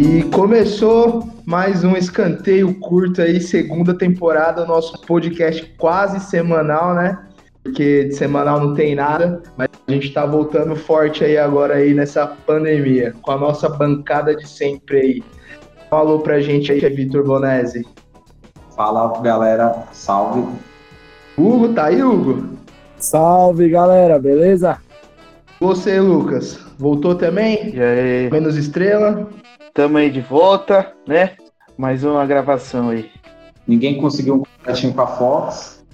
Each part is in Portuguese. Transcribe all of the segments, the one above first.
E começou mais um escanteio curto aí, segunda temporada, nosso podcast quase semanal, né? Porque de semanal não tem nada, mas a gente tá voltando forte aí agora aí nessa pandemia, com a nossa bancada de sempre aí. Falou pra gente aí, Vitor Bonese. Fala galera, salve. Hugo, tá aí, Hugo? Salve galera, beleza? Você, Lucas, voltou também? E aí? Menos estrela? Tamo aí de volta, né? Mais uma gravação aí. Ninguém conseguiu um contratinho com a Fox.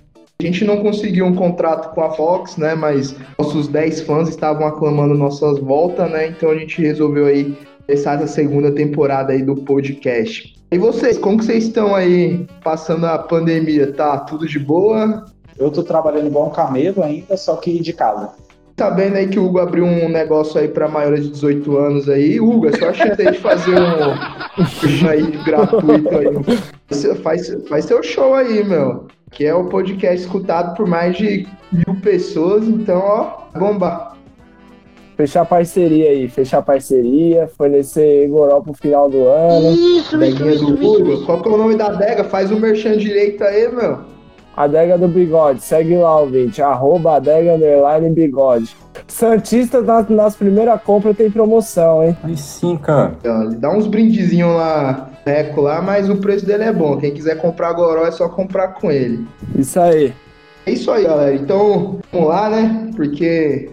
A gente não conseguiu um contrato com a Fox, né? Mas nossos 10 fãs estavam aclamando nossas voltas, né? Então a gente resolveu aí começar essa segunda temporada aí do podcast. E vocês, como que vocês estão aí passando a pandemia? Tá tudo de boa? Eu tô trabalhando igual um camelo ainda, só que de casa. Tá vendo aí que o Hugo abriu um negócio aí para maiores de 18 anos aí. Hugo, é só a chance aí de fazer um aí gratuito aí. Faz, faz seu show aí, meu. Que é o podcast escutado por mais de mil pessoas, então, ó, bomba. Fechar parceria aí, fechar parceria, fornecer Goró pro final do ano. Isso, Deguinha isso, do isso, Hugo. Isso. Qual que é o nome da adega? Faz o um merchan direito aí, meu. Adega do Bigode, segue lá, ouvinte, arroba adega underline bigode. Santista nas, nas primeiras compras tem promoção, hein? Aí sim, cara. Ele dá uns brindezinhos lá, eco lá, mas o preço dele é bom. Quem quiser comprar goró é só comprar com ele. Isso aí. É isso aí, galera. Então, vamos lá, né? Porque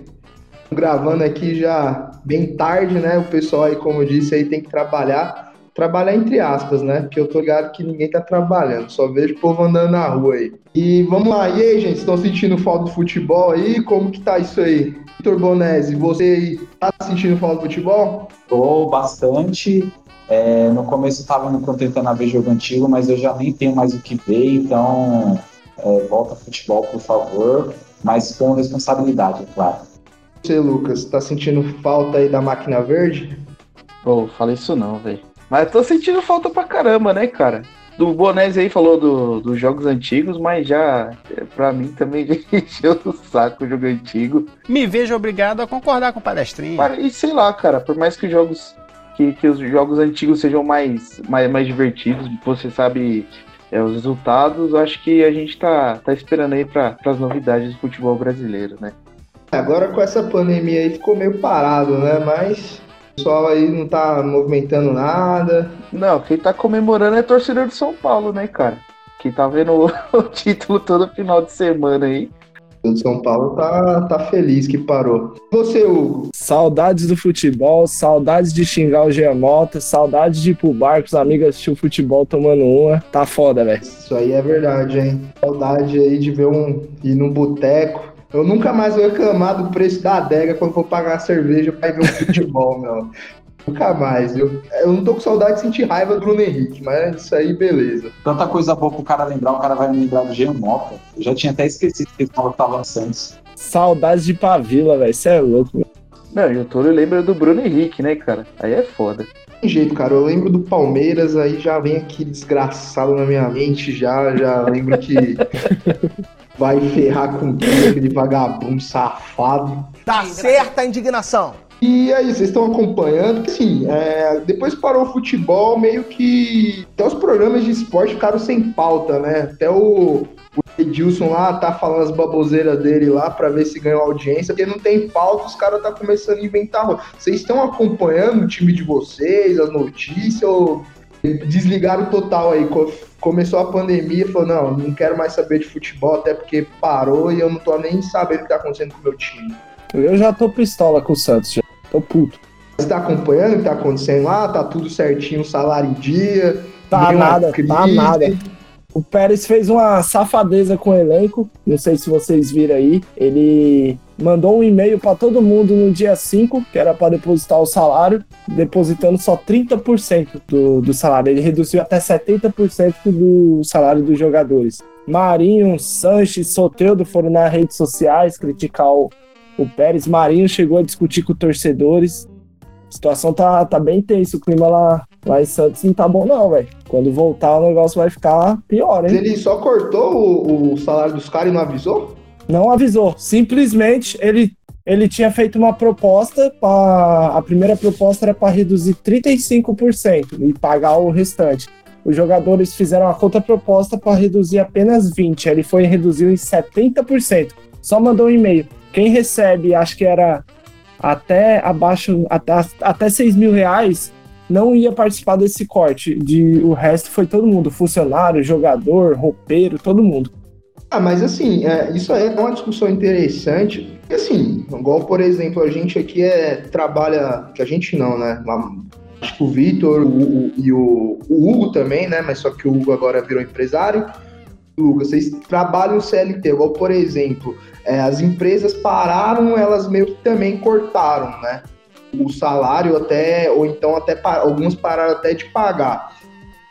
gravando aqui já bem tarde, né? O pessoal aí, como eu disse, aí tem que trabalhar trabalhar entre aspas, né? Porque eu tô ligado que ninguém tá trabalhando, só vejo o povo andando na rua aí. E vamos lá, e aí, gente, estão sentindo falta do futebol aí? Como que tá isso aí? Vitor Bonese, você aí, tá sentindo falta do futebol? Tô bastante. É, no começo eu tava me contentando a ver jogo antigo, mas eu já nem tenho mais o que ver, então é, volta futebol, por favor, mas com responsabilidade, é claro. Você, Lucas, tá sentindo falta aí da máquina verde? Pô, fala isso não, velho. Mas tô sentindo falta pra caramba, né, cara? Do Bonés aí falou do, dos jogos antigos, mas já, pra mim também encheu o saco o jogo antigo. Me vejo obrigado a concordar com o palestrinho. E sei lá, cara, por mais que os jogos que, que os jogos antigos sejam mais, mais, mais divertidos, você sabe é, os resultados, acho que a gente tá, tá esperando aí para as novidades do futebol brasileiro, né? Agora com essa pandemia aí ficou meio parado, né? Mas pessoal aí não tá movimentando nada. Não, quem tá comemorando é torcedor de São Paulo, né, cara? Que tá vendo o, o título todo final de semana aí. O São Paulo tá, tá feliz que parou. Você, Hugo? Saudades do futebol, saudades de xingar o Giamota, saudades de ir pro bar com os amigos assistir o futebol tomando uma. Tá foda, velho. Isso aí é verdade, hein? Saudade aí de ver um. ir num boteco eu nunca mais vou reclamar do preço da adega quando for pagar a cerveja pra ir ver um futebol, meu. Nunca mais. Eu, eu não tô com saudade de sentir raiva do Bruno Henrique, mas isso aí, beleza. Tanta coisa boa pro cara lembrar, o cara vai me lembrar do Jean Mota. Eu já tinha até esquecido que ele tava no Santos. Saudades de Pavila, velho. Isso é louco, meu. Não, e o Túlio lembra do Bruno Henrique, né, cara? Aí é foda. Tem jeito, cara. Eu lembro do Palmeiras, aí já vem aqui desgraçado na minha mente, já, já lembro que vai ferrar com aquele vagabundo safado. Tá certa a indignação. E aí, vocês estão acompanhando? Sim, é, depois parou o futebol, meio que até os programas de esporte ficaram sem pauta, né? Até o, o Edilson lá tá falando as baboseiras dele lá para ver se ganhou audiência, porque não tem pauta, os caras tá começando a inventar. Vocês estão acompanhando o time de vocês, as notícias, ou desligaram total aí? Começou a pandemia, falou, não, não quero mais saber de futebol, até porque parou e eu não tô nem sabendo o que tá acontecendo com o meu time. Eu já tô pistola com o Santos, já tô puto. Você tá acompanhando o que tá acontecendo lá? Tá tudo certinho, salário em dia? Tá nada, tá nada. O Pérez fez uma safadeza com o elenco, não sei se vocês viram aí. Ele mandou um e-mail para todo mundo no dia 5, que era para depositar o salário, depositando só 30% do, do salário. Ele reduziu até 70% do salário dos jogadores. Marinho, Sanches, Soteudo foram nas redes sociais criticar o, o Pérez. Marinho chegou a discutir com torcedores. A situação tá, tá bem tensa, o clima lá, lá em Santos não tá bom não, velho. Quando voltar o negócio vai ficar pior, hein? Ele só cortou o, o salário dos caras e não avisou? Não avisou. Simplesmente ele, ele tinha feito uma proposta, pra, a primeira proposta era para reduzir 35% e pagar o restante. Os jogadores fizeram a contraproposta para reduzir apenas 20%, ele foi reduziu em 70%. Só mandou um e-mail. Quem recebe, acho que era até abaixo, até, até 6 mil reais, não ia participar desse corte. De, o resto foi todo mundo, funcionário, jogador, roupeiro, todo mundo. Ah, mas assim, é, isso é uma discussão interessante. E assim, igual, por exemplo, a gente aqui é, trabalha, que a gente não, né? Acho que o Vitor e o, o, Hugo também, né? Mas só que o Hugo agora virou empresário. Hugo, vocês trabalham CLT, igual, por exemplo, é, as empresas pararam, elas meio que também cortaram, né? O salário até, ou então até algumas pararam até de pagar.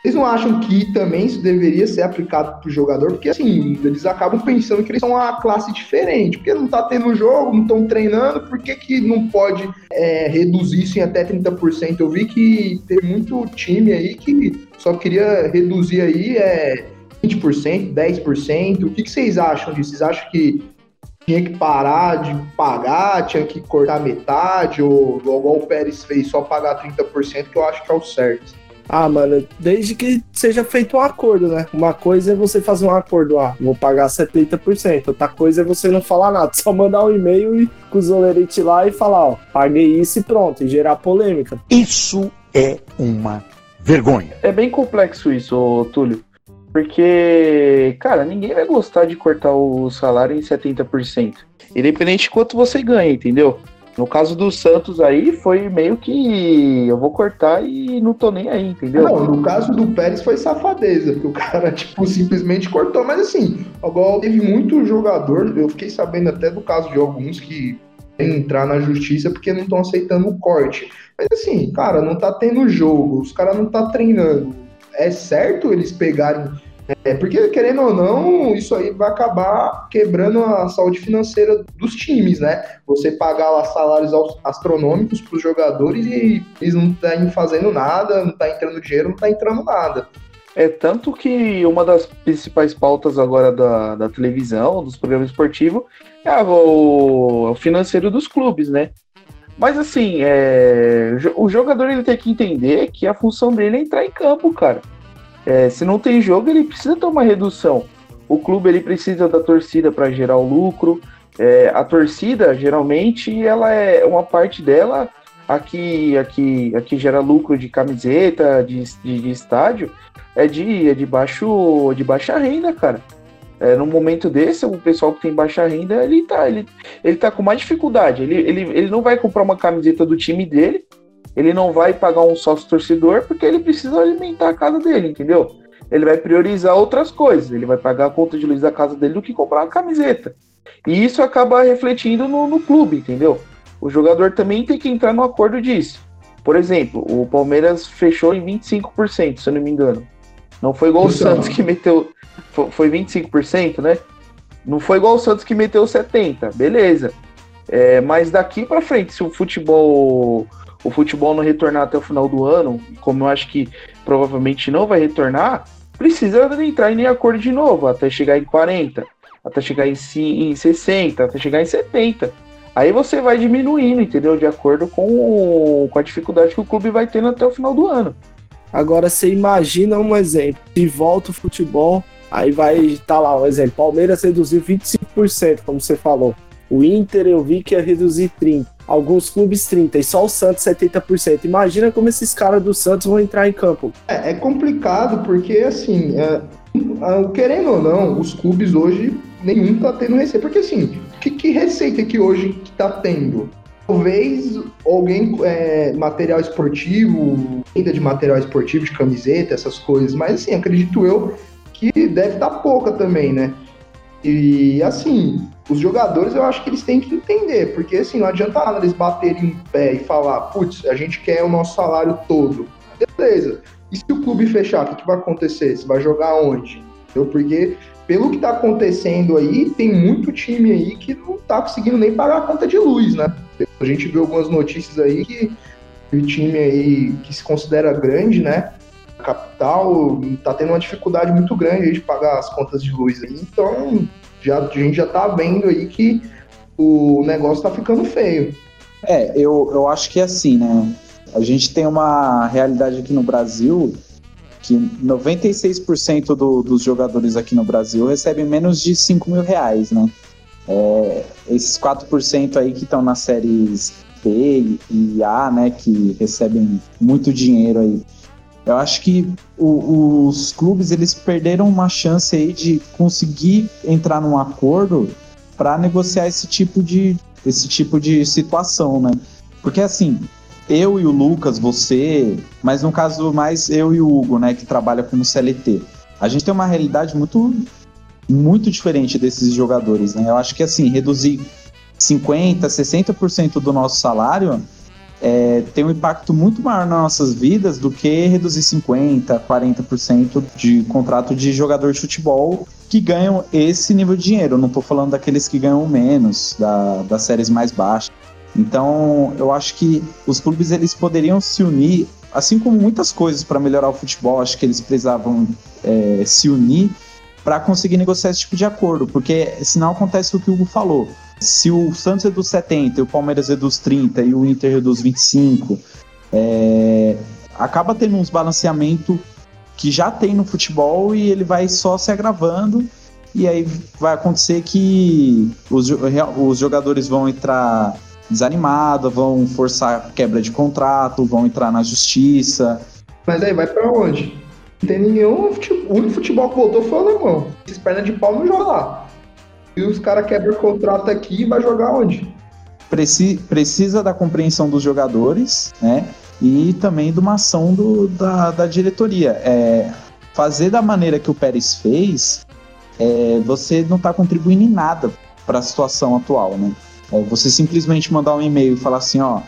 Vocês não acham que também isso deveria ser aplicado para o jogador? Porque assim, eles acabam pensando que eles são uma classe diferente, porque não está tendo jogo, não estão treinando, por que, que não pode é, reduzir isso em até 30%? Eu vi que tem muito time aí que só queria reduzir aí é, 20%, 10%. O que, que vocês acham disso? Vocês acham que tinha que parar de pagar, tinha que cortar metade, ou, ou igual o Pérez fez, só pagar 30%, que eu acho que é o certo. Ah, mano, desde que seja feito um acordo, né? Uma coisa é você fazer um acordo, ah, vou pagar 70%. Outra coisa é você não falar nada, só mandar um e-mail e com os olerite lá e falar, ó, paguei isso e pronto, e gerar polêmica. Isso é uma vergonha. É bem complexo isso, Túlio. Porque, cara, ninguém vai gostar de cortar o salário em 70%. Independente de quanto você ganha, entendeu? No caso do Santos aí, foi meio que eu vou cortar e não tô nem aí, entendeu? Não, no caso do Pérez foi safadeza, que o cara, tipo, simplesmente cortou. Mas assim, igual teve muito jogador, eu fiquei sabendo até do caso de alguns que entrar na justiça porque não estão aceitando o corte. Mas assim, cara, não tá tendo jogo, os caras não tá treinando. É certo eles pegarem é, porque, querendo ou não, isso aí vai acabar quebrando a saúde financeira dos times, né? Você pagar lá salários astronômicos para os jogadores e eles não estão tá fazendo nada, não está entrando dinheiro, não está entrando nada. É tanto que uma das principais pautas agora da, da televisão, dos programas esportivos, é o, o financeiro dos clubes, né? Mas assim, é, o jogador ele tem que entender que a função dele é entrar em campo, cara. É, se não tem jogo, ele precisa ter uma redução. O clube ele precisa da torcida para gerar o lucro. É, a torcida, geralmente, ela é uma parte dela aqui, aqui, aqui gera lucro de camiseta, de, de, de estádio, é de, é de, baixo, de baixa renda, cara. É, no momento desse, o pessoal que tem baixa renda, ele tá, ele, ele tá com mais dificuldade. Ele, ele, ele não vai comprar uma camiseta do time dele, ele não vai pagar um sócio torcedor porque ele precisa alimentar a casa dele, entendeu? Ele vai priorizar outras coisas, ele vai pagar a conta de luz da casa dele do que comprar uma camiseta. E isso acaba refletindo no, no clube, entendeu? O jogador também tem que entrar no acordo disso. Por exemplo, o Palmeiras fechou em 25%, se eu não me engano. Não foi igual então. o Santos que meteu. Foi 25%, né? Não foi igual o Santos que meteu 70%, beleza. É, mas daqui para frente, se o futebol o futebol não retornar até o final do ano, como eu acho que provavelmente não vai retornar, precisa entrar em acordo de novo, até chegar em 40, até chegar em, em 60, até chegar em 70. Aí você vai diminuindo, entendeu? De acordo com, com a dificuldade que o clube vai tendo até o final do ano. Agora você imagina um exemplo, se volta o futebol, aí vai estar tá lá um exemplo, Palmeiras reduziu 25%, como você falou. O Inter eu vi que ia reduzir 30% alguns clubes 30% e só o Santos 70%. Imagina como esses caras do Santos vão entrar em campo. É, é complicado porque, assim, é, querendo ou não, os clubes hoje nenhum tá tendo receita. Porque, assim, que, que receita que hoje que tá tendo? Talvez alguém, é, material esportivo, venda de material esportivo, de camiseta, essas coisas, mas assim, acredito eu que deve estar tá pouca também, né? E assim, os jogadores eu acho que eles têm que entender, porque assim, não adianta nada eles baterem em pé e falar, putz, a gente quer o nosso salário todo. Beleza. E se o clube fechar, o que, que vai acontecer? Você vai jogar onde? Entendeu? Porque, pelo que tá acontecendo aí, tem muito time aí que não tá conseguindo nem pagar a conta de luz, né? A gente viu algumas notícias aí que o time aí que se considera grande, né? Capital tá tendo uma dificuldade muito grande de pagar as contas de luz aí. Então, já, a gente já tá vendo aí que o negócio tá ficando feio. É, eu, eu acho que é assim, né? A gente tem uma realidade aqui no Brasil que 96% do, dos jogadores aqui no Brasil recebem menos de 5 mil reais, né? É, esses 4% aí que estão nas séries B e A, né, que recebem muito dinheiro aí. Eu acho que o, os clubes eles perderam uma chance aí de conseguir entrar num acordo para negociar esse tipo de esse tipo de situação, né? Porque assim, eu e o Lucas, você, mas no caso mais eu e o Hugo, né, que trabalha como CLT. A gente tem uma realidade muito muito diferente desses jogadores, né? Eu acho que assim, reduzir 50, 60% do nosso salário é, tem um impacto muito maior nas nossas vidas do que reduzir 50, 40% de contrato de jogador de futebol que ganham esse nível de dinheiro. Eu não estou falando daqueles que ganham menos, da, das séries mais baixas. Então, eu acho que os clubes eles poderiam se unir, assim como muitas coisas para melhorar o futebol, acho que eles precisavam é, se unir para conseguir negociar esse tipo de acordo, porque senão acontece o que o Hugo falou. Se o Santos é dos 70, o Palmeiras é dos 30 e o Inter é dos 25, é, acaba tendo uns balanceamento que já tem no futebol e ele vai só se agravando e aí vai acontecer que os, os jogadores vão entrar desanimados, vão forçar quebra de contrato, vão entrar na justiça. Mas aí vai para onde? Não tem nenhum futebol. O único futebol que voltou foi o alemão. Esses pernas de pau não jogam lá. E os caras quebram o contrato aqui e vai jogar onde? Preci precisa da compreensão dos jogadores, né? E também de uma ação do, da, da diretoria. É, fazer da maneira que o Pérez fez, é, você não está contribuindo em nada para a situação atual, né? É, você simplesmente mandar um e-mail e falar assim, ó,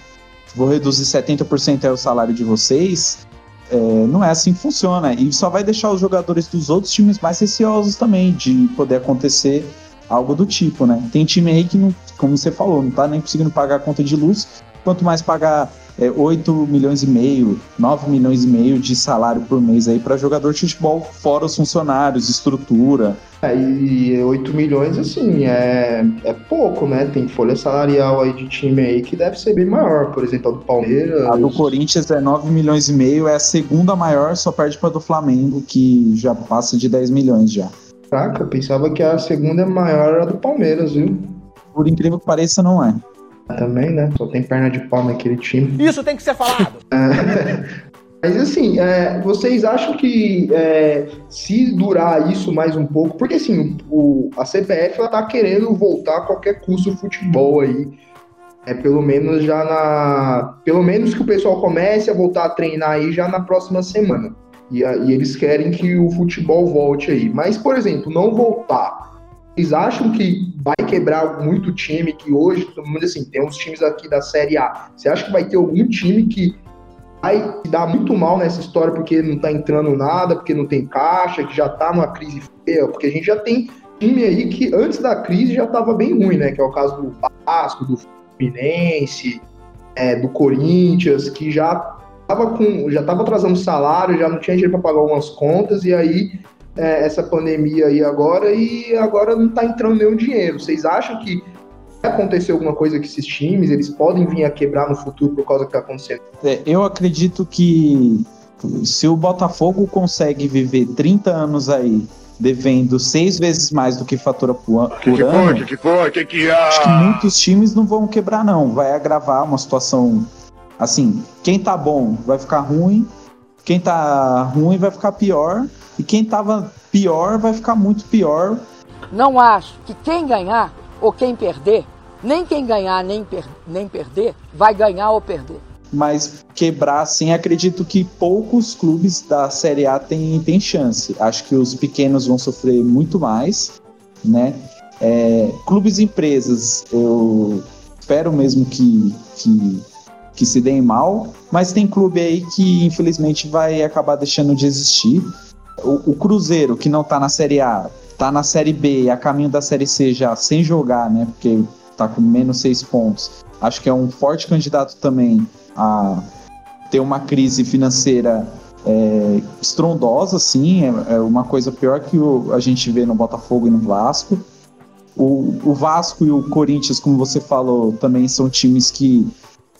vou reduzir 70% o salário de vocês, é, não é assim que funciona. E só vai deixar os jogadores dos outros times mais receosos também de poder acontecer algo do tipo, né? Tem time aí que, não, como você falou, não tá nem conseguindo pagar a conta de luz, quanto mais pagar é, 8 milhões e meio, 9 milhões e meio de salário por mês aí para jogador de futebol, fora os funcionários, estrutura. É, e 8 milhões, assim, é, é pouco, né? Tem folha salarial aí de time aí que deve ser bem maior, por exemplo, a do Palmeiras. A do Corinthians é 9 milhões e meio, é a segunda maior, só perde para do Flamengo, que já passa de 10 milhões já. Caraca, eu pensava que a segunda maior era a do Palmeiras, viu? Por incrível que pareça, não é. Também, né? Só tem perna de pau naquele time. Isso tem que ser falado! Mas assim, é, vocês acham que é, se durar isso mais um pouco, porque assim, o, a CBF ela tá querendo voltar a qualquer custo do futebol aí. É, pelo menos já na. Pelo menos que o pessoal comece a voltar a treinar aí já na próxima semana. E, e eles querem que o futebol volte aí. Mas, por exemplo, não voltar. Vocês acham que vai quebrar muito time que hoje, todo mundo assim, tem uns times aqui da Série A. Você acha que vai ter algum time que vai dar muito mal nessa história porque não tá entrando nada, porque não tem caixa, que já tá numa crise feia? Porque a gente já tem time aí que antes da crise já tava bem ruim, né? Que é o caso do Vasco, do Fluminense, é, do Corinthians, que já tava com, já tava atrasando salário, já não tinha dinheiro para pagar algumas contas, e aí é, essa pandemia aí agora, e agora não tá entrando nenhum dinheiro. Vocês acham que vai acontecer alguma coisa com esses times? Eles podem vir a quebrar no futuro por causa do que tá acontecendo? É, eu acredito que se o Botafogo consegue viver 30 anos aí devendo seis vezes mais do que fatura por, por que que ano, foi? Que que foi? Que que é? acho que muitos times não vão quebrar não. Vai agravar uma situação assim. Quem tá bom vai ficar ruim, quem tá ruim vai ficar pior e quem tava pior vai ficar muito pior. Não acho que quem ganhar ou quem perder, nem quem ganhar nem, per nem perder, vai ganhar ou perder. Mas quebrar, assim, acredito que poucos clubes da Série A têm, têm chance. Acho que os pequenos vão sofrer muito mais, né? É, clubes e empresas, eu espero mesmo que, que, que se deem mal, mas tem clube aí que infelizmente vai acabar deixando de existir. O, o Cruzeiro, que não tá na Série A, tá na Série B, a caminho da Série C já sem jogar, né? Porque tá com menos seis pontos. Acho que é um forte candidato também a ter uma crise financeira é, estrondosa, assim, é, é, uma coisa pior que o, a gente vê no Botafogo e no Vasco. O, o Vasco e o Corinthians, como você falou, também são times que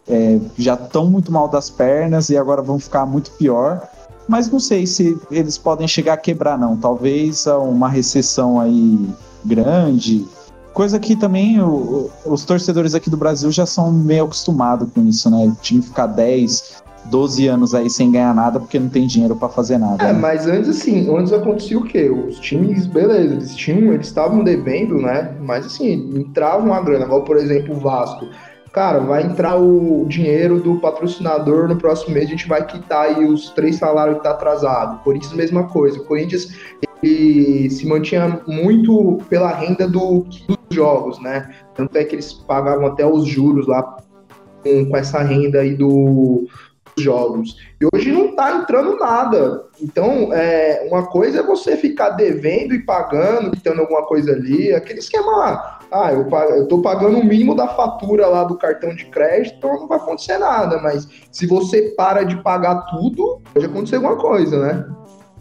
é, já estão muito mal das pernas e agora vão ficar muito pior. Mas não sei se eles podem chegar a quebrar, não. Talvez uma recessão aí grande. Coisa que também o, os torcedores aqui do Brasil já são meio acostumados com isso, né? O time ficar 10, 12 anos aí sem ganhar nada porque não tem dinheiro para fazer nada. É, né? mas antes assim, antes acontecia o quê? Os times, beleza, eles tinham, eles estavam devendo, né? Mas assim, entrava uma grana, igual por exemplo o Vasco. Cara, vai entrar o dinheiro do patrocinador no próximo mês, a gente vai quitar aí os três salários que tá atrasado. Corinthians, mesma coisa. O Corinthians ele se mantinha muito pela renda do, dos jogos, né? Tanto é que eles pagavam até os juros lá com, com essa renda aí do, jogos. E hoje não tá entrando nada. Então, é, uma coisa é você ficar devendo e pagando, quitando alguma coisa ali, aquele esquema lá. Ah, eu, eu tô pagando o mínimo da fatura lá do cartão de crédito, então não vai acontecer nada. Mas se você para de pagar tudo, pode acontecer alguma coisa, né?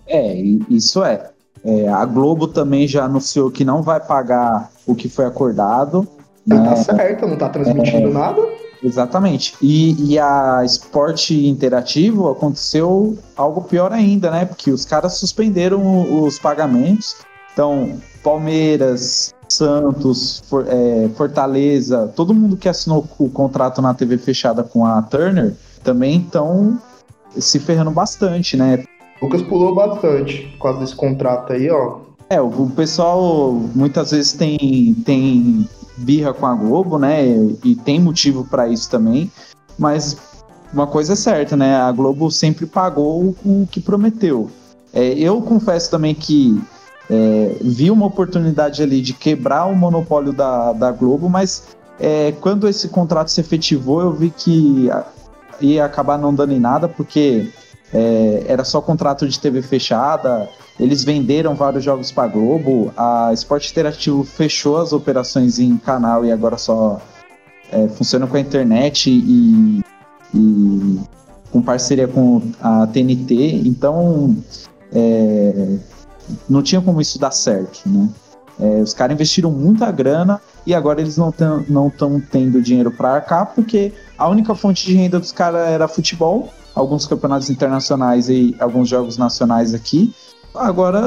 É, isso é. é a Globo também já anunciou que não vai pagar o que foi acordado. Tá né? Tá certo, não tá transmitindo é... nada. Exatamente. E, e, a Esporte Interativo aconteceu algo pior ainda, né? Porque os caras suspenderam os pagamentos. Então, Palmeiras, Santos, For, é, Fortaleza, todo mundo que assinou o contrato na TV fechada com a Turner também estão se ferrando bastante, né? O Lucas pulou bastante por causa desse contrato aí, ó. É, o, o pessoal muitas vezes tem, tem birra com a Globo, né? E tem motivo para isso também. Mas uma coisa é certa, né? A Globo sempre pagou o que prometeu. É, eu confesso também que é, vi uma oportunidade ali de quebrar o monopólio da, da Globo, mas é, quando esse contrato se efetivou, eu vi que ia acabar não dando em nada, porque é, era só contrato de TV fechada, eles venderam vários jogos para Globo, a Esporte Interativo fechou as operações em canal e agora só é, funciona com a internet e, e, com parceria com a TNT, então é, não tinha como isso dar certo, né? É, os caras investiram muita grana e agora eles não estão não tendo dinheiro para arcar porque a única fonte de renda dos caras era futebol, alguns campeonatos internacionais e alguns jogos nacionais aqui. Agora,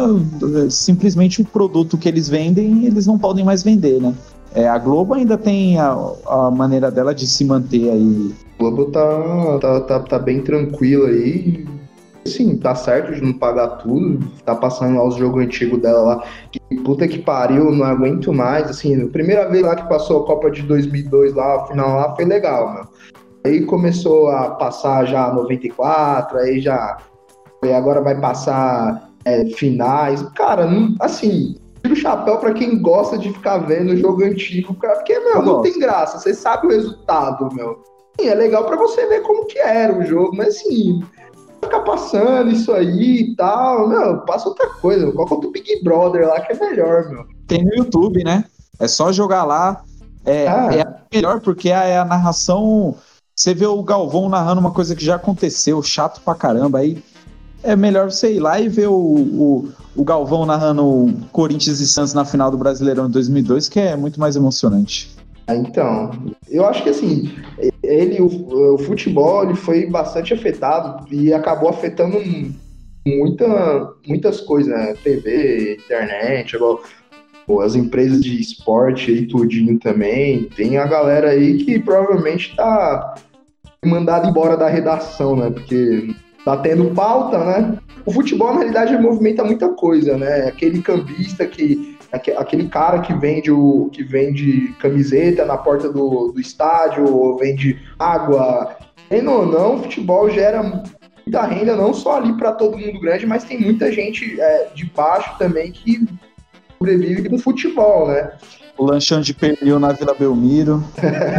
simplesmente o produto que eles vendem, eles não podem mais vender, né? É, a Globo ainda tem a, a, maneira dela de se manter aí. A Globo tá, tá, tá, tá bem tranquila aí. Sim, tá certo de não pagar tudo. Tá passando lá os jogos antigos dela lá. Que puta que pariu, não aguento mais. Assim, a primeira vez lá que passou a Copa de 2002 lá, a final lá, foi legal, meu. Aí começou a passar já 94, aí já. E agora vai passar é, finais. Cara, não, assim, tira o chapéu para quem gosta de ficar vendo o jogo antigo, cara, porque, meu, não tem graça. Você sabe o resultado, meu. Sim, é legal para você ver como que era o jogo, mas assim, ficar passando isso aí e tal, meu, passa outra coisa. Qual é o Big Brother lá que é melhor, meu? Tem no YouTube, né? É só jogar lá. É, ah. é melhor porque é a narração. Você vê o Galvão narrando uma coisa que já aconteceu, chato pra caramba. Aí é melhor você ir lá e ver o, o, o Galvão narrando Corinthians e Santos na final do Brasileirão de 2002, que é muito mais emocionante. Ah, então, eu acho que assim, ele, o, o, futebol, ele foi bastante afetado e acabou afetando muita, muitas coisas, né? TV, internet, pô, as empresas de esporte aí, tudinho também. Tem a galera aí que provavelmente tá mandada embora da redação, né? Porque tá tendo pauta, né? O futebol, na realidade, movimenta muita coisa, né? Aquele cambista que. Aquele cara que vende, o, que vende camiseta na porta do, do estádio, ou vende água. Tendo ou não, o futebol gera muita renda, não só ali para todo mundo grande, mas tem muita gente é, de baixo também que sobrevive com futebol, né? O lanchão de pernil na Vila Belmiro.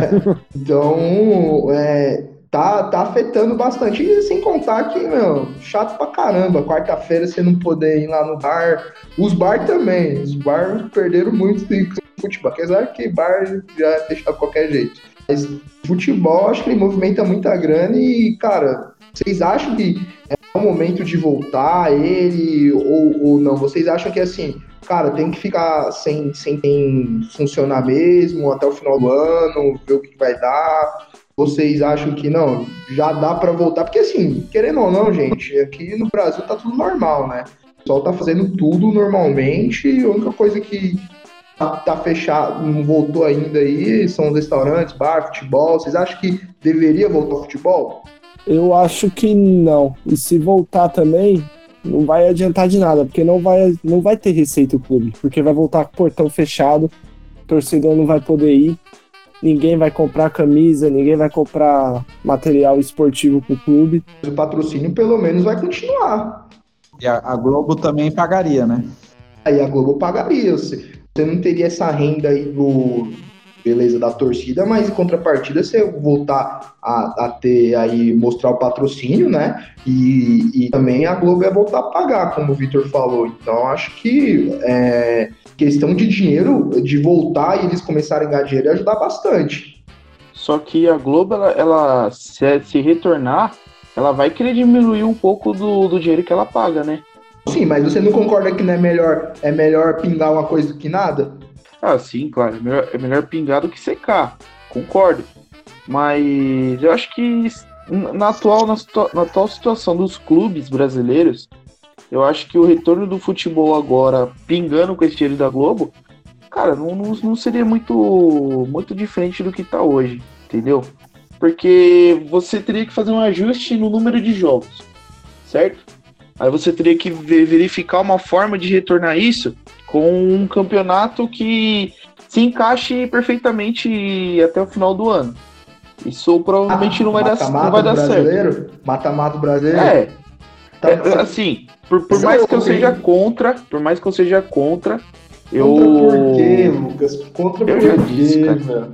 então, é, tá, tá afetando bastante. E sem contar que, meu, chato pra caramba. Quarta-feira você não poder ir lá no bar. Os bar também. Os bar perderam muito de futebol. Apesar que bar já deixa de qualquer jeito. Mas futebol, acho que ele movimenta muita grana e, cara, vocês acham que é é o momento de voltar ele ou, ou não? Vocês acham que assim, cara, tem que ficar sem, sem funcionar mesmo até o final do ano, ver o que vai dar? Vocês acham que não, já dá para voltar? Porque assim, querendo ou não, gente, aqui no Brasil tá tudo normal, né? O pessoal tá fazendo tudo normalmente, a única coisa que tá, tá fechado, não voltou ainda aí, são os restaurantes, bar, futebol. Vocês acham que deveria voltar ao futebol? Eu acho que não. E se voltar também, não vai adiantar de nada, porque não vai, não vai ter receita o clube, porque vai voltar com o portão fechado, torcedor não vai poder ir, ninguém vai comprar camisa, ninguém vai comprar material esportivo pro clube. O patrocínio pelo menos vai continuar. E a, a Globo também pagaria, né? Aí a Globo pagaria. Você, você não teria essa renda aí do, beleza da torcida, mas em contrapartida você voltar a, a ter aí, mostrar o patrocínio, né? E, e também a Globo ia voltar a pagar, como o Vitor falou. Então acho que é, questão de dinheiro, de voltar e eles começarem a ganhar dinheiro ia ajudar bastante. Só que a Globo, ela, ela se, se retornar, ela vai querer diminuir um pouco do, do dinheiro que ela paga, né? Sim, mas você não concorda que não é melhor, é melhor pingar uma coisa do que nada? Ah, sim, claro. É melhor, é melhor pingar do que secar. Concordo. Mas eu acho que na atual, na, na atual situação dos clubes brasileiros, eu acho que o retorno do futebol agora, pingando com esse dinheiro da Globo, cara, não, não, não seria muito, muito diferente do que tá hoje, entendeu? Porque você teria que fazer um ajuste no número de jogos, certo? Aí você teria que verificar uma forma de retornar isso com um campeonato que se encaixe perfeitamente até o final do ano. Isso provavelmente ah, não vai mata dar, não vai dar certo. Mata-mata brasileiro? É. Tá, é assim, por, por mais que eu seja contra, por mais que eu seja contra, eu. Contra por quê, Lucas? Contra eu por já quê, disse, cara.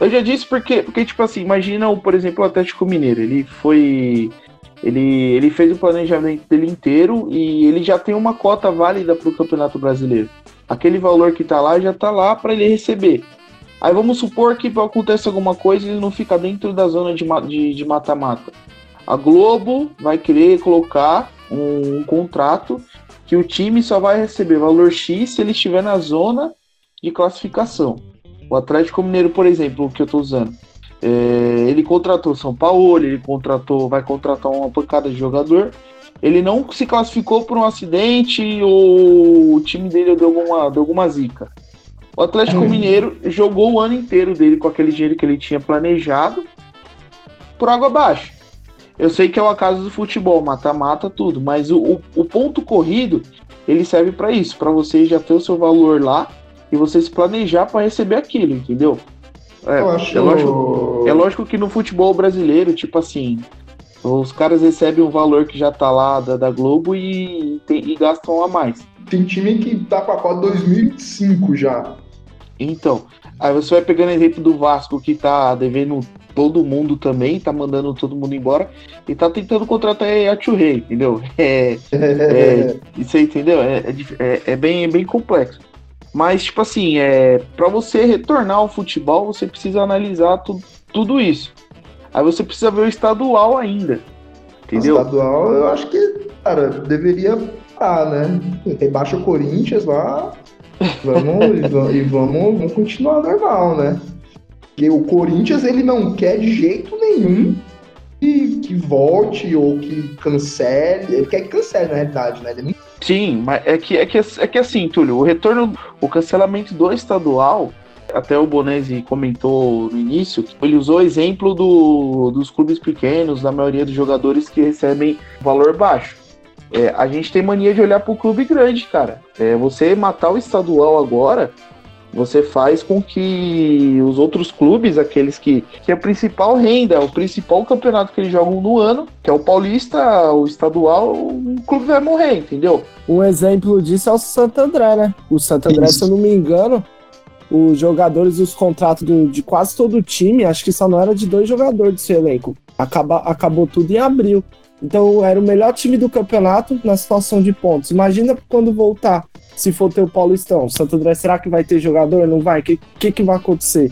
Eu já disse porque, porque, tipo assim, imagina, por exemplo, o Atlético Mineiro. Ele foi ele, ele fez o planejamento dele inteiro e ele já tem uma cota válida para o Campeonato Brasileiro. Aquele valor que está lá já está lá para ele receber. Aí vamos supor que acontece alguma coisa e ele não fica dentro da zona de mata-mata. A Globo vai querer colocar um, um contrato que o time só vai receber valor X se ele estiver na zona de classificação. O Atlético Mineiro, por exemplo, que eu estou usando, é, ele contratou São Paulo, ele contratou, vai contratar uma pancada de jogador. Ele não se classificou por um acidente ou o time dele deu alguma, deu alguma zica. O Atlético hum. Mineiro jogou o ano inteiro dele com aquele dinheiro que ele tinha planejado por água abaixo. Eu sei que é o acaso do futebol, mata-mata tudo, mas o, o, o, ponto corrido ele serve para isso, para você já ter o seu valor lá e você se planejar para receber aquilo, entendeu? É, acho... é, lógico, é lógico que no futebol brasileiro, tipo assim, os caras recebem um valor que já tá lá da, da Globo e, tem, e gastam a mais. Tem time que tá com a cota 2005 já. Então, aí você vai pegando exemplo do Vasco que tá devendo todo mundo também, tá mandando todo mundo embora e tá tentando contratar a Rei, entendeu? É, é, isso aí, entendeu? É, é, é, é bem, é bem complexo. Mas, tipo assim, é, para você retornar ao futebol, você precisa analisar tu, tudo isso. Aí você precisa ver o estadual ainda. Entendeu? O estadual, eu acho que, cara, deveria parar, né? Rebaixa o Corinthians lá. Vamos, e, vamos, e vamos, vamos continuar normal, né? Porque o Corinthians, ele não quer de jeito nenhum que, que volte ou que cancele. Ele quer que cancele, na realidade, né? Ele Sim, mas é que, é, que, é que assim, Túlio, o retorno, o cancelamento do estadual, até o Bonesi comentou no início, ele usou o exemplo do, dos clubes pequenos, da maioria dos jogadores que recebem valor baixo. É, a gente tem mania de olhar para o clube grande, cara. É, você matar o estadual agora você faz com que os outros clubes, aqueles que, que é a principal renda, o principal campeonato que eles jogam no ano, que é o paulista, o estadual, o clube vai morrer, entendeu? Um exemplo disso é o Santo André, né? O Santo André, Isso. se eu não me engano, os jogadores, os contratos do, de quase todo o time, acho que só não era de dois jogadores desse elenco. Acaba, acabou tudo em abril. Então era o melhor time do campeonato na situação de pontos. Imagina quando voltar se for ter o Paulistão. Santo André, será que vai ter jogador? Não vai? O que, que, que vai acontecer?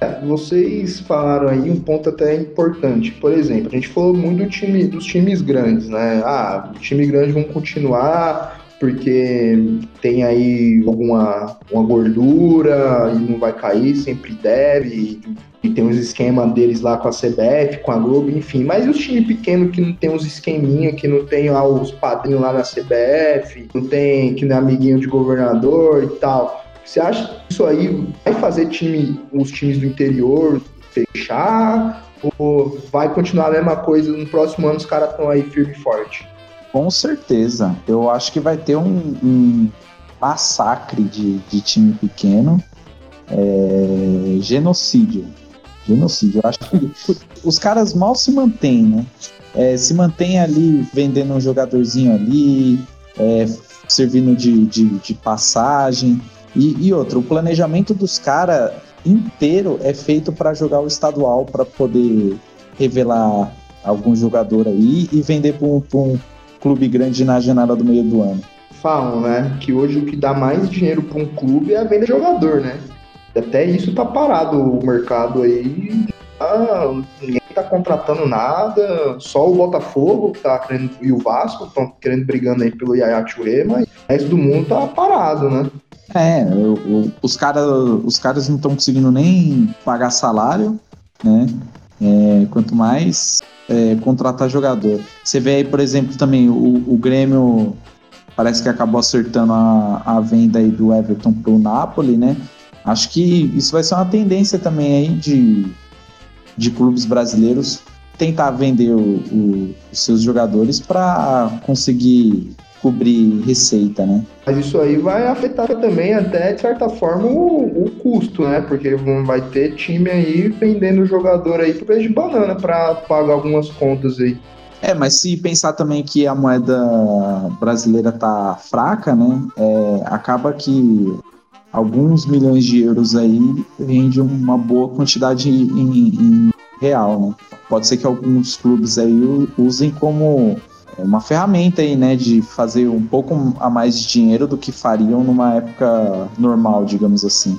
É, vocês falaram aí um ponto até importante. Por exemplo, a gente falou muito do time, dos times grandes, né? Ah, o time grande vão continuar porque tem aí alguma uma gordura e não vai cair, sempre deve. E, tem os esquemas deles lá com a CBF, com a Globo, enfim. Mas os times pequenos que não tem os esqueminha, que não tem lá os padrinhos lá na CBF, não tem, que não é amiguinho de governador e tal. Você acha que isso aí vai fazer time, os times do interior fechar? Ou vai continuar a mesma coisa no próximo ano os caras estão aí firme e forte? Com certeza. Eu acho que vai ter um, um massacre de, de time pequeno. É, genocídio. Genocídio. Eu acho que os caras mal se mantêm, né? É, se mantém ali vendendo um jogadorzinho ali, é, servindo de, de, de passagem. E, e outra, o planejamento dos caras inteiro é feito para jogar o estadual, para poder revelar algum jogador aí e vender para um, um, clube grande na janela do meio do ano. Falam, né, que hoje o que dá mais dinheiro para um clube é a venda de jogador, né? Até isso tá parado o mercado aí. Ah, ninguém tá contratando nada, só o Botafogo que tá querendo, e o Vasco estão querendo brigando aí pelo Yaya Touré, mas o resto do mundo tá parado, né? É, o, o, os caras os caras não estão conseguindo nem pagar salário, né? É, quanto mais é, contratar jogador. Você vê aí, por exemplo, também o, o Grêmio parece que acabou acertando a, a venda aí do Everton pro Napoli, né? Acho que isso vai ser uma tendência também aí de, de clubes brasileiros tentar vender o, o, os seus jogadores para conseguir cobrir receita, né? Mas isso aí vai afetar também até, de certa forma, o, o custo, né? Porque vai ter time aí vendendo jogador aí por preço de banana para pagar algumas contas aí. É, mas se pensar também que a moeda brasileira tá fraca, né? É, acaba que alguns milhões de euros aí rende uma boa quantidade em, em real, né? Pode ser que alguns clubes aí usem como uma ferramenta aí, né, de fazer um pouco a mais de dinheiro do que fariam numa época normal, digamos assim.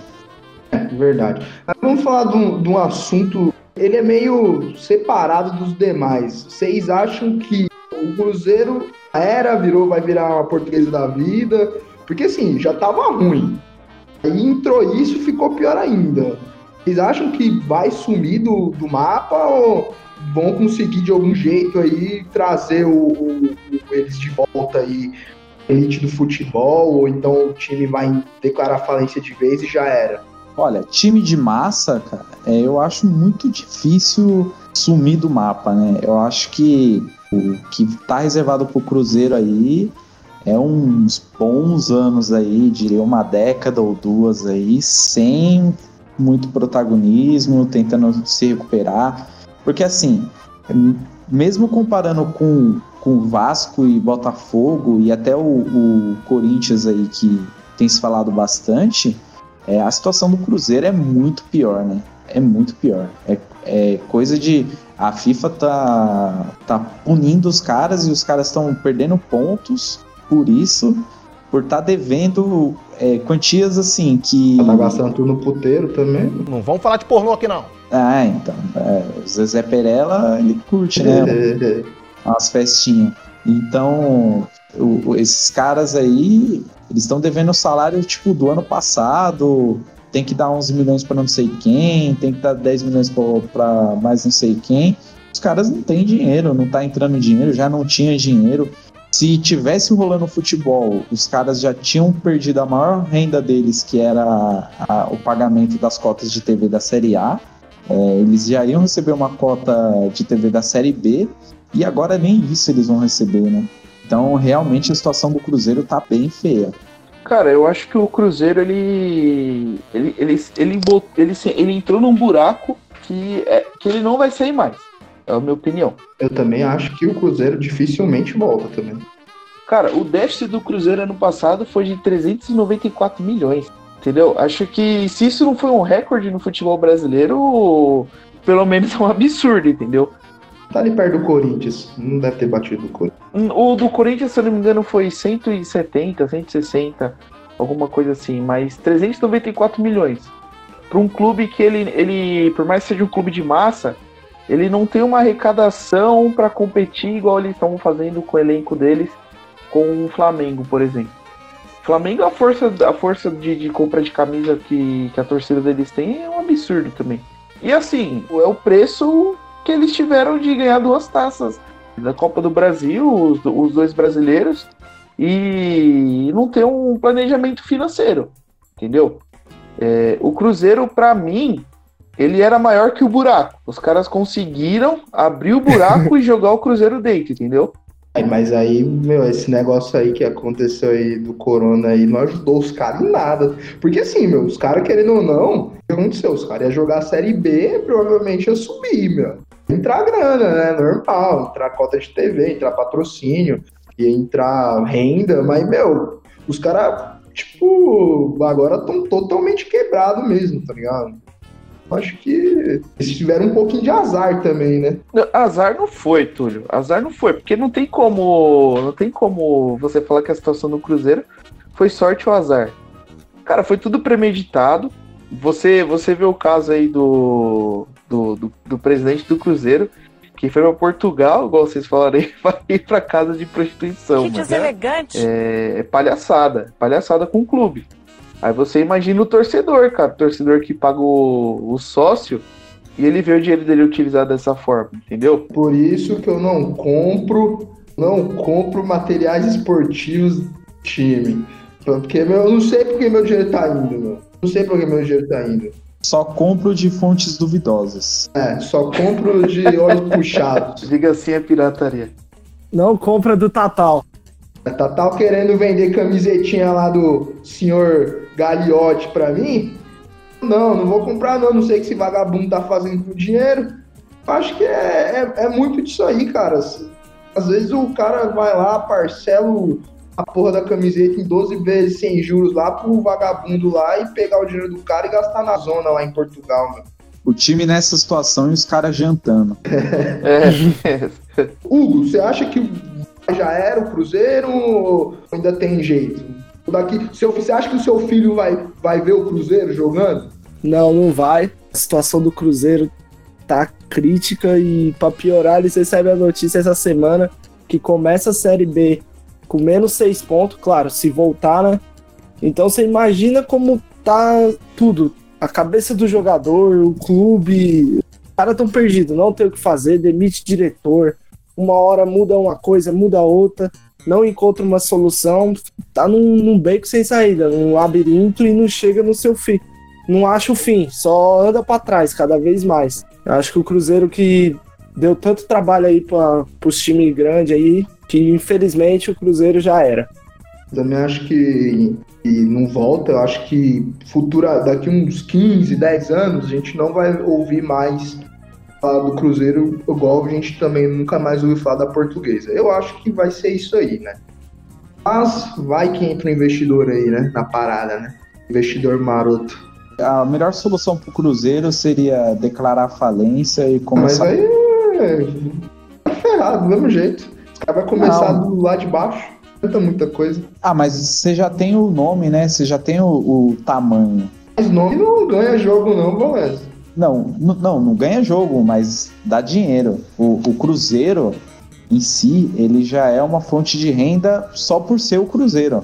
É verdade. Vamos falar de um, de um assunto, ele é meio separado dos demais. Vocês acham que o Cruzeiro era, virou, vai virar uma portuguesa da vida? Porque assim, já tava ruim. Aí entrou isso ficou pior ainda. Vocês acham que vai sumir do, do mapa ou vão conseguir de algum jeito aí trazer o, o, o, eles de volta aí, elite do futebol, ou então o time vai declarar falência de vez e já era? Olha, time de massa, cara, é, eu acho muito difícil sumir do mapa, né? Eu acho que o que tá reservado pro Cruzeiro aí é uns bons anos aí, diria uma década ou duas aí, sem muito protagonismo, tentando se recuperar. Porque assim, mesmo comparando com, com Vasco e Botafogo e até o, o Corinthians aí que tem se falado bastante, é, a situação do Cruzeiro é muito pior, né? É muito pior. É, é coisa de. A FIFA tá, tá punindo os caras e os caras estão perdendo pontos por isso, por estar tá devendo é, quantias assim que. Tá gastando tudo no puteiro também. Não vamos falar de pornô aqui, não. Ah, então. É, o Zezé Perella, ele curte, né? umas festinhas. Então, o, esses caras aí, eles estão devendo o salário, tipo, do ano passado. Tem que dar 11 milhões para não sei quem, tem que dar 10 milhões para mais não sei quem. Os caras não têm dinheiro, não tá entrando dinheiro, já não tinha dinheiro. Se tivesse rolando futebol, os caras já tinham perdido a maior renda deles, que era a, a, o pagamento das cotas de TV da Série A. É, eles já iam receber uma cota de TV da Série B e agora nem isso eles vão receber, né? Então, realmente a situação do Cruzeiro tá bem feia. Cara, eu acho que o Cruzeiro ele ele ele ele, ele, ele entrou num buraco que é, que ele não vai sair mais. É a minha opinião. Eu também acho que o Cruzeiro dificilmente volta também. Cara, o déficit do Cruzeiro ano passado foi de 394 milhões. Entendeu? Acho que se isso não foi um recorde no futebol brasileiro, pelo menos é um absurdo, entendeu? Tá ali perto do Corinthians. Não deve ter batido o Corinthians. O do Corinthians, se eu não me engano, foi 170, 160, alguma coisa assim. Mas 394 milhões. para um clube que ele, ele, por mais que seja um clube de massa, ele não tem uma arrecadação para competir igual eles estão fazendo com o elenco deles com o Flamengo, por exemplo. O Flamengo, a força, a força de, de compra de camisa que, que a torcida deles tem é um absurdo também. E assim, é o preço que eles tiveram de ganhar duas taças da Copa do Brasil, os, os dois brasileiros, e não ter um planejamento financeiro, entendeu? É, o Cruzeiro, para mim, ele era maior que o buraco. Os caras conseguiram abrir o buraco e jogar o Cruzeiro dentro, entendeu? Mas aí, meu, esse negócio aí que aconteceu aí do corona aí não ajudou os caras em nada. Porque assim, meu, os caras querendo ou não, o que aconteceu? Os caras iam jogar a Série B, provavelmente ia subir, meu. Entrar grana, né? Normal. Entrar cota de TV, entrar patrocínio, ia entrar renda, mas, meu, os caras, tipo, agora estão totalmente quebrados mesmo, tá ligado? Acho que eles tiveram um pouquinho de azar também, né? Azar não foi, Túlio. Azar não foi, porque não tem como. Não tem como você falar que a situação do Cruzeiro foi sorte ou azar. Cara, foi tudo premeditado. Você, você vê o caso aí do, do, do, do presidente do Cruzeiro, que foi para Portugal, igual vocês falaram aí, para ir para casa de prostituição. Que deselegante. É, é palhaçada. Palhaçada com o clube. Aí você imagina o torcedor, cara, o torcedor que paga o, o sócio e ele vê o dinheiro dele utilizado dessa forma, entendeu? Por isso que eu não compro, não compro materiais esportivos do time. Porque meu, eu não sei porque meu dinheiro tá indo, meu. Não sei porque meu dinheiro tá indo. Só compro de fontes duvidosas. É, só compro de olhos puxados. Diga assim a pirataria. Não compra do Tatal. Tatal querendo vender camisetinha lá do senhor Gagliotti pra mim. Não, não vou comprar não, não sei o que esse vagabundo tá fazendo com o dinheiro. Acho que é, é, é, muito disso aí, cara. Às vezes o cara vai lá, parcela a porra da camiseta em 12 vezes sem juros lá pro vagabundo lá e pegar o dinheiro do cara e gastar na zona lá em Portugal, meu. O time nessa situação e os caras jantando. é. Hugo, você acha que já era o Cruzeiro ainda tem jeito? Daqui, seu, você acha que o seu filho vai, vai ver o Cruzeiro jogando? Não, não vai. A situação do Cruzeiro tá crítica e para piorar, eles recebem a notícia essa semana que começa a Série B com menos seis pontos, claro, se voltar, né? Então você imagina como tá tudo. A cabeça do jogador, o clube, os caras estão perdidos, não tem o que fazer, demite diretor, uma hora muda uma coisa, muda outra, não encontra uma solução, tá num, num beco sem saída, num labirinto e não chega no seu fim. Não acha o fim, só anda para trás cada vez mais. Eu acho que o Cruzeiro que deu tanto trabalho aí para os times grandes aí, que infelizmente o Cruzeiro já era. Também acho que, que, não volta, eu acho que futura, daqui uns 15, 10 anos, a gente não vai ouvir mais falar do Cruzeiro, igual a gente também nunca mais ouviu falar da portuguesa. Eu acho que vai ser isso aí, né? Mas vai que entra investidor aí, né? Na parada, né? Investidor maroto. A melhor solução pro Cruzeiro seria declarar falência e começar. Mas aí é... tá ferrado, do mesmo jeito. Os caras vai começar Não. do lado de baixo. Tanta muita coisa. Ah, mas você já tem o nome, né? Você já tem o, o tamanho. Mas nome não ganha jogo, não, beleza. Não, não, não ganha jogo, mas dá dinheiro. O, o Cruzeiro em si, ele já é uma fonte de renda só por ser o Cruzeiro.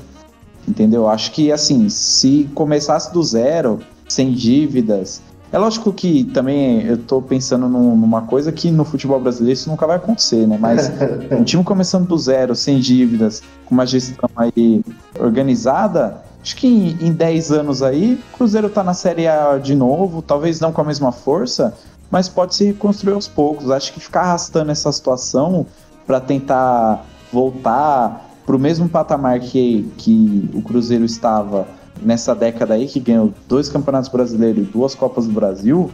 Entendeu? Acho que assim, se começasse do zero, sem dívidas. É lógico que também eu tô pensando numa coisa que no futebol brasileiro isso nunca vai acontecer, né? Mas um time começando do zero, sem dívidas, com uma gestão aí organizada, Acho que em, em 10 anos aí, o Cruzeiro tá na Série A de novo, talvez não com a mesma força, mas pode se reconstruir aos poucos. Acho que ficar arrastando essa situação para tentar voltar para o mesmo patamar que, que o Cruzeiro estava nessa década aí, que ganhou dois campeonatos brasileiros e duas Copas do Brasil,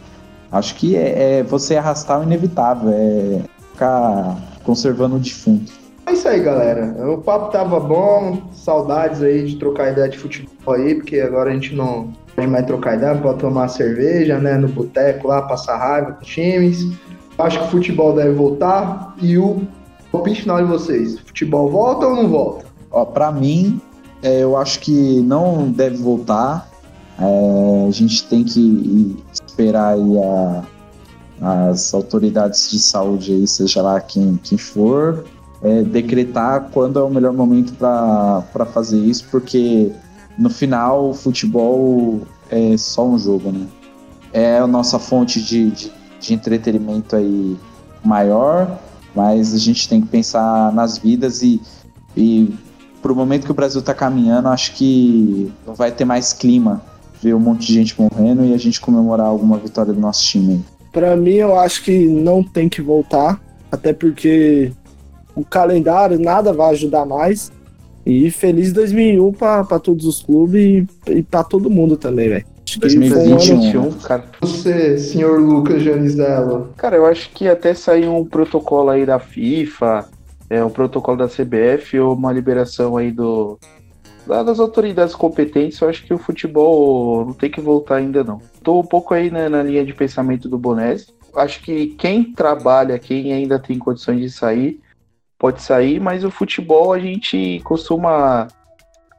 acho que é, é você arrastar o inevitável, é ficar conservando o defunto. É isso aí, galera. O papo tava bom, saudades aí de trocar ideia de futebol aí, porque agora a gente não pode mais trocar ideia, pode tomar cerveja, né, no boteco lá, passar raiva com times. Acho que o futebol deve voltar e o palpite final de vocês, futebol volta ou não volta? Ó, pra mim, é, eu acho que não deve voltar, É, a gente tem que esperar aí a, as autoridades de saúde, aí, seja lá quem, quem for, é, decretar quando é o melhor momento para fazer isso, porque no final o futebol é só um jogo, né? É a nossa fonte de, de, de entretenimento aí maior, mas a gente tem que pensar nas vidas e, e pro momento que o Brasil está caminhando, acho que não vai ter mais clima ver um monte de gente morrendo e a gente comemorar alguma vitória do nosso time. Para mim, eu acho que não tem que voltar, até porque o calendário nada vai ajudar mais. E feliz 2001 para todos os clubes e, e para todo mundo também, velho. 2021, um cara. Você, senhor Lucas Janizelo. Cara, eu acho que até sair um protocolo aí da FIFA, é, um protocolo da CBF ou uma liberação aí do das autoridades competentes, eu acho que o futebol não tem que voltar ainda não. Tô um pouco aí né, na linha de pensamento do Bonés. Acho que quem trabalha, quem ainda tem condições de sair, pode sair, mas o futebol a gente costuma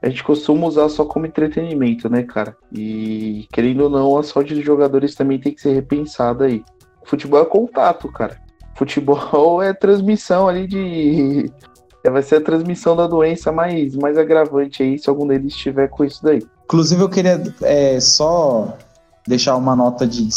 a gente costuma usar só como entretenimento, né, cara? E querendo ou não, a saúde dos jogadores também tem que ser repensada aí. Futebol é contato, cara. Futebol é transmissão ali de. Vai ser a transmissão da doença mais, mais agravante aí, se algum deles estiver com isso daí. Inclusive, eu queria é, só deixar uma nota de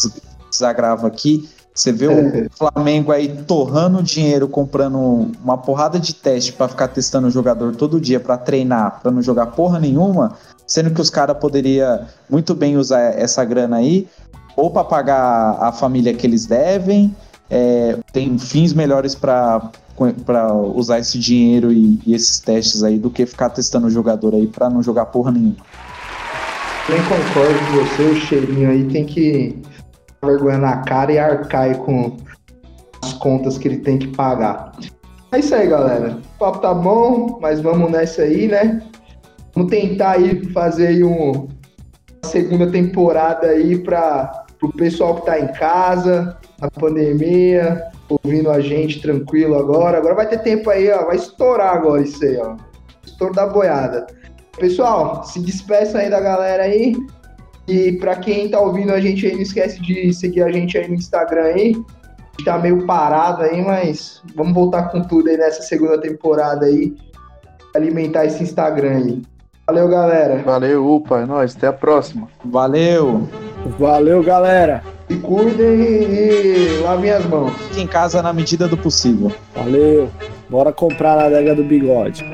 desagravo aqui. Você vê o Flamengo aí torrando dinheiro, comprando uma porrada de teste para ficar testando o jogador todo dia para treinar, para não jogar porra nenhuma, sendo que os caras poderiam muito bem usar essa grana aí, ou para pagar a família que eles devem, é, tem fins melhores para para usar esse dinheiro e, e, esses testes aí do que ficar testando o jogador aí para não jogar porra nenhuma. Nem concordo com você, o cheirinho aí tem que vergonha na cara e arcar com as contas que ele tem que pagar. É isso aí, galera. O papo tá bom, mas vamos nessa aí, né? Vamos tentar aí fazer aí um, uma segunda temporada aí para o pessoal que tá em casa, na pandemia, ouvindo a gente tranquilo agora. Agora vai ter tempo aí, ó. Vai estourar agora isso aí, ó. Estouro da boiada. Pessoal, se despeça aí da galera aí. E para quem tá ouvindo a gente aí, não esquece de seguir a gente aí no Instagram aí. A gente tá meio parado aí, mas vamos voltar com tudo aí nessa segunda temporada aí. Alimentar esse Instagram aí. Valeu, galera. Valeu, upa, é nóis. Até a próxima. Valeu. Valeu, galera. Se cuidem e lavem as mãos. Fique em casa na medida do possível. Valeu. Bora comprar na adega do bigode.